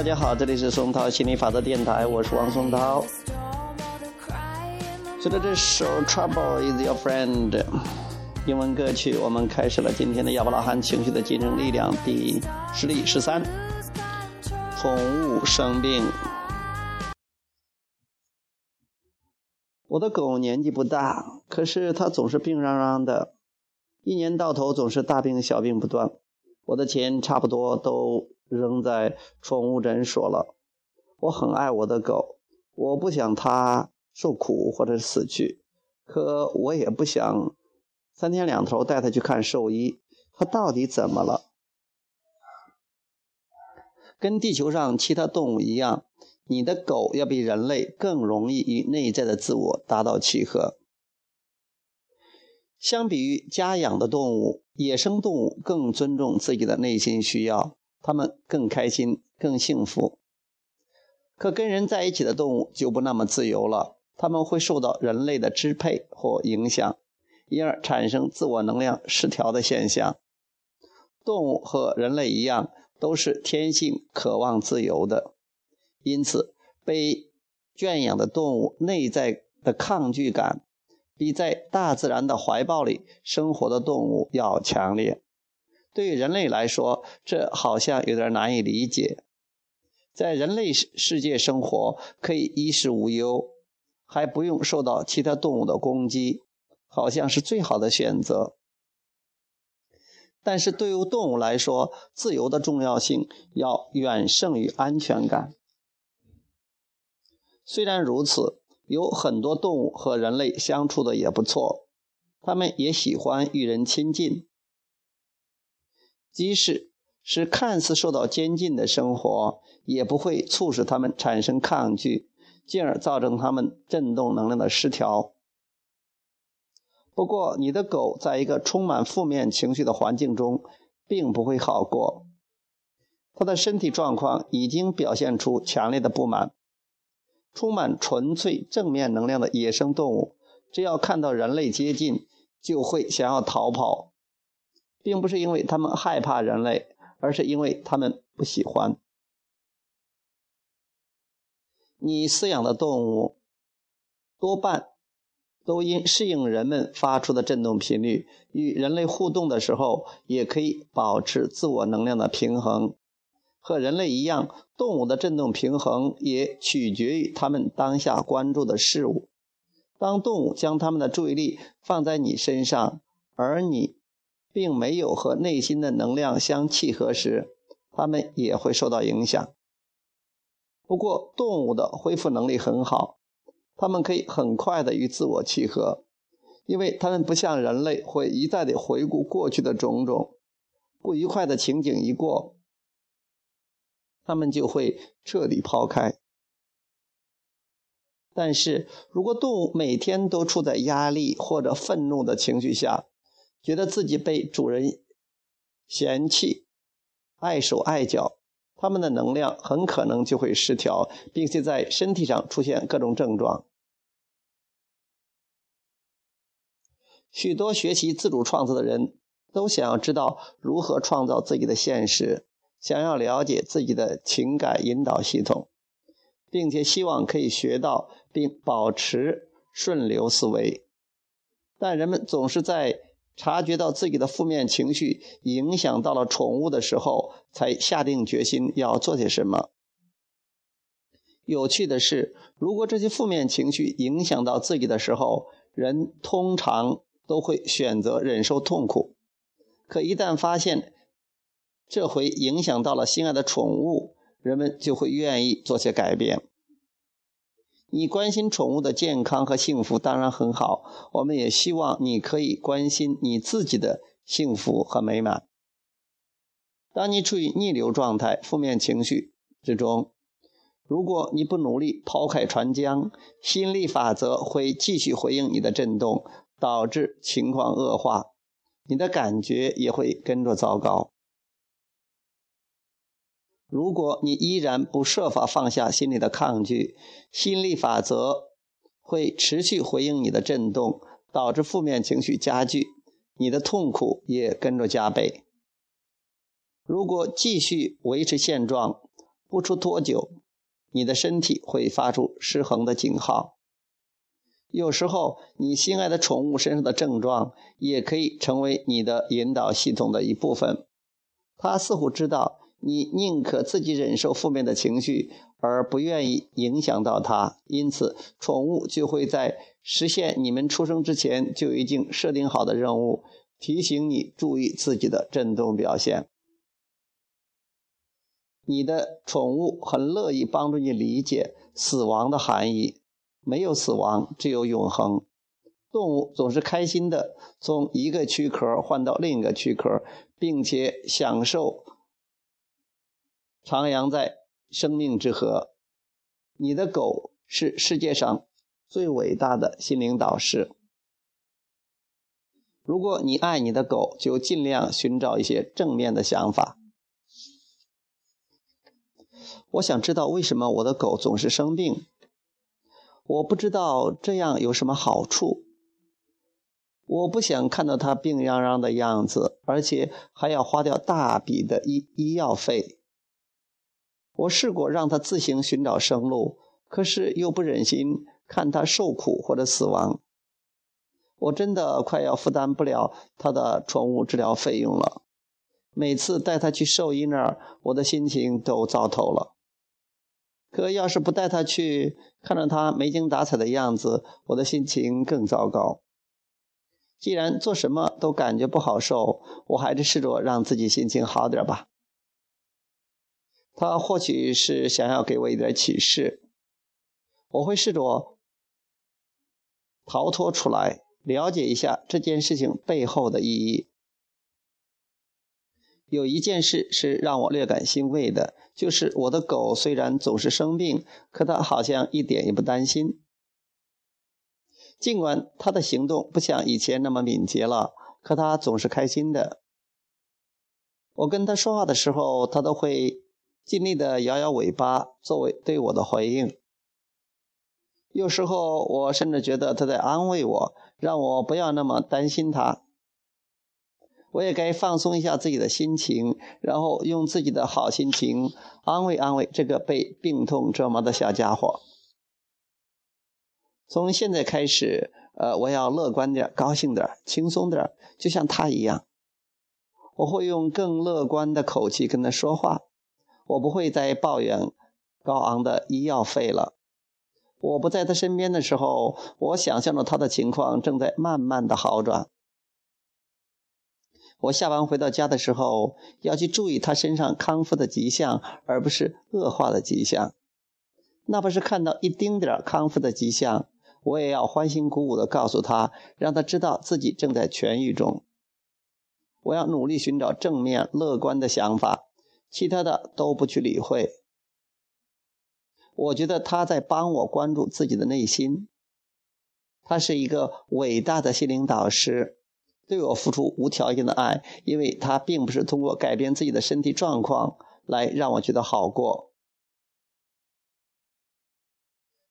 大家好，这里是松涛心理法则电台，我是王松涛。随着这首《Trouble Is Your Friend》英文歌曲，我们开始了今天的亚伯拉罕情绪的精神力量第十例十三：宠物生病。我的狗年纪不大，可是它总是病嚷嚷的，一年到头总是大病小病不断。我的钱差不多都扔在宠物诊所了。我很爱我的狗，我不想它受苦或者死去，可我也不想三天两头带它去看兽医。它到底怎么了？跟地球上其他动物一样，你的狗要比人类更容易与内在的自我达到契合。相比于家养的动物，野生动物更尊重自己的内心需要，它们更开心、更幸福。可跟人在一起的动物就不那么自由了，它们会受到人类的支配或影响，因而产生自我能量失调的现象。动物和人类一样，都是天性渴望自由的，因此被圈养的动物内在的抗拒感。比在大自然的怀抱里生活的动物要强烈。对于人类来说，这好像有点难以理解。在人类世界生活，可以衣食无忧，还不用受到其他动物的攻击，好像是最好的选择。但是对于动物来说，自由的重要性要远胜于安全感。虽然如此。有很多动物和人类相处的也不错，它们也喜欢与人亲近，即使是看似受到监禁的生活，也不会促使它们产生抗拒，进而造成它们振动能量的失调。不过，你的狗在一个充满负面情绪的环境中，并不会好过，它的身体状况已经表现出强烈的不满。充满纯粹正面能量的野生动物，只要看到人类接近，就会想要逃跑，并不是因为他们害怕人类，而是因为他们不喜欢。你饲养的动物多半都因适应人们发出的振动频率，与人类互动的时候，也可以保持自我能量的平衡。和人类一样，动物的振动平衡也取决于它们当下关注的事物。当动物将它们的注意力放在你身上，而你并没有和内心的能量相契合时，它们也会受到影响。不过，动物的恢复能力很好，它们可以很快的与自我契合，因为它们不像人类会一再的回顾过去的种种不愉快的情景一过。他们就会彻底抛开。但是如果动物每天都处在压力或者愤怒的情绪下，觉得自己被主人嫌弃、碍手碍脚，他们的能量很可能就会失调，并且在身体上出现各种症状。许多学习自主创造的人都想要知道如何创造自己的现实。想要了解自己的情感引导系统，并且希望可以学到并保持顺流思维，但人们总是在察觉到自己的负面情绪影响到了宠物的时候，才下定决心要做些什么。有趣的是，如果这些负面情绪影响到自己的时候，人通常都会选择忍受痛苦，可一旦发现，这回影响到了心爱的宠物，人们就会愿意做些改变。你关心宠物的健康和幸福当然很好，我们也希望你可以关心你自己的幸福和美满。当你处于逆流状态、负面情绪之中，如果你不努力抛开船浆，吸引力法则会继续回应你的震动，导致情况恶化，你的感觉也会跟着糟糕。如果你依然不设法放下心里的抗拒，吸引力法则会持续回应你的震动，导致负面情绪加剧，你的痛苦也跟着加倍。如果继续维持现状，不出多久，你的身体会发出失衡的警号。有时候，你心爱的宠物身上的症状也可以成为你的引导系统的一部分。它似乎知道你宁可自己忍受负面的情绪，而不愿意影响到它，因此，宠物就会在实现你们出生之前就已经设定好的任务，提醒你注意自己的振动表现。你的宠物很乐意帮助你理解死亡的含义。没有死亡，只有永恒。动物总是开心的从一个躯壳换到另一个躯壳，并且享受徜徉在生命之河。你的狗是世界上最伟大的心灵导师。如果你爱你的狗，就尽量寻找一些正面的想法。我想知道为什么我的狗总是生病。我不知道这样有什么好处。我不想看到它病殃殃的样子，而且还要花掉大笔的医医药费。我试过让它自行寻找生路，可是又不忍心看它受苦或者死亡。我真的快要负担不了它的宠物治疗费用了。每次带它去兽医那儿，我的心情都糟透了。可要是不带他去，看着他没精打采的样子，我的心情更糟糕。既然做什么都感觉不好受，我还是试着让自己心情好点吧。他或许是想要给我一点启示，我会试着逃脱出来，了解一下这件事情背后的意义。有一件事是让我略感欣慰的，就是我的狗虽然总是生病，可它好像一点也不担心。尽管它的行动不像以前那么敏捷了，可它总是开心的。我跟它说话的时候，它都会尽力的摇摇尾巴作为对我的回应。有时候我甚至觉得他在安慰我，让我不要那么担心他。我也该放松一下自己的心情，然后用自己的好心情安慰安慰这个被病痛折磨的小家伙。从现在开始，呃，我要乐观点、高兴点、轻松点，就像他一样。我会用更乐观的口气跟他说话。我不会再抱怨高昂的医药费了。我不在他身边的时候，我想象着他的情况正在慢慢的好转。我下班回到家的时候，要去注意他身上康复的迹象，而不是恶化的迹象。哪怕是看到一丁点儿康复的迹象，我也要欢欣鼓舞地告诉他，让他知道自己正在痊愈中。我要努力寻找正面、乐观的想法，其他的都不去理会。我觉得他在帮我关注自己的内心。他是一个伟大的心灵导师。对我付出无条件的爱，因为他并不是通过改变自己的身体状况来让我觉得好过。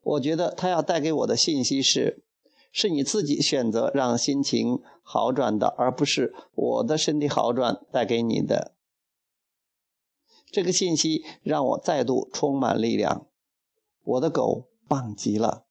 我觉得他要带给我的信息是：是你自己选择让心情好转的，而不是我的身体好转带给你的。这个信息让我再度充满力量。我的狗棒极了。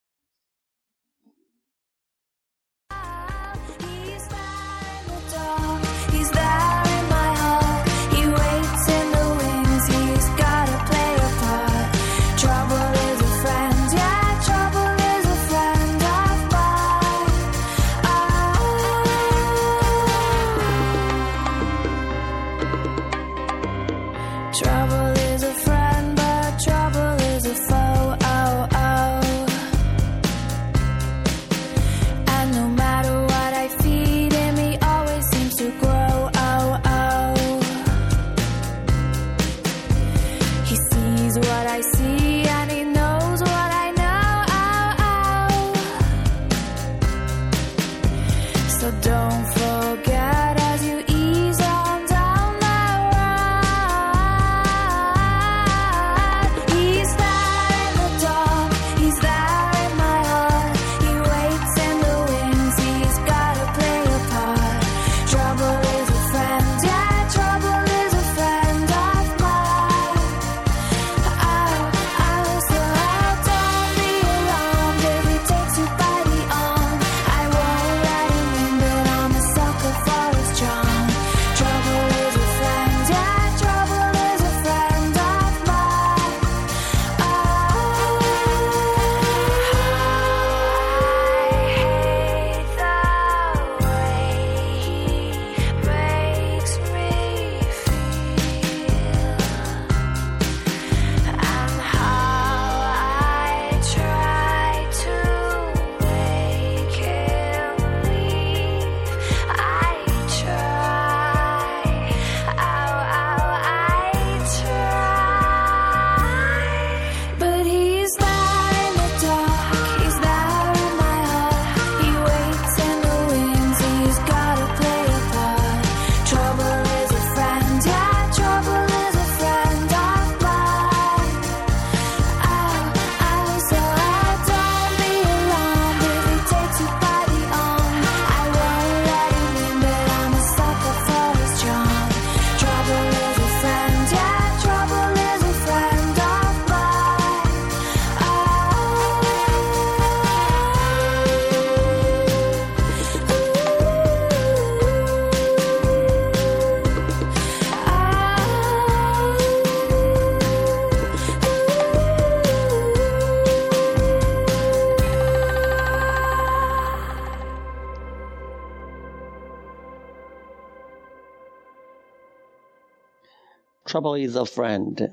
Trouble is a friend.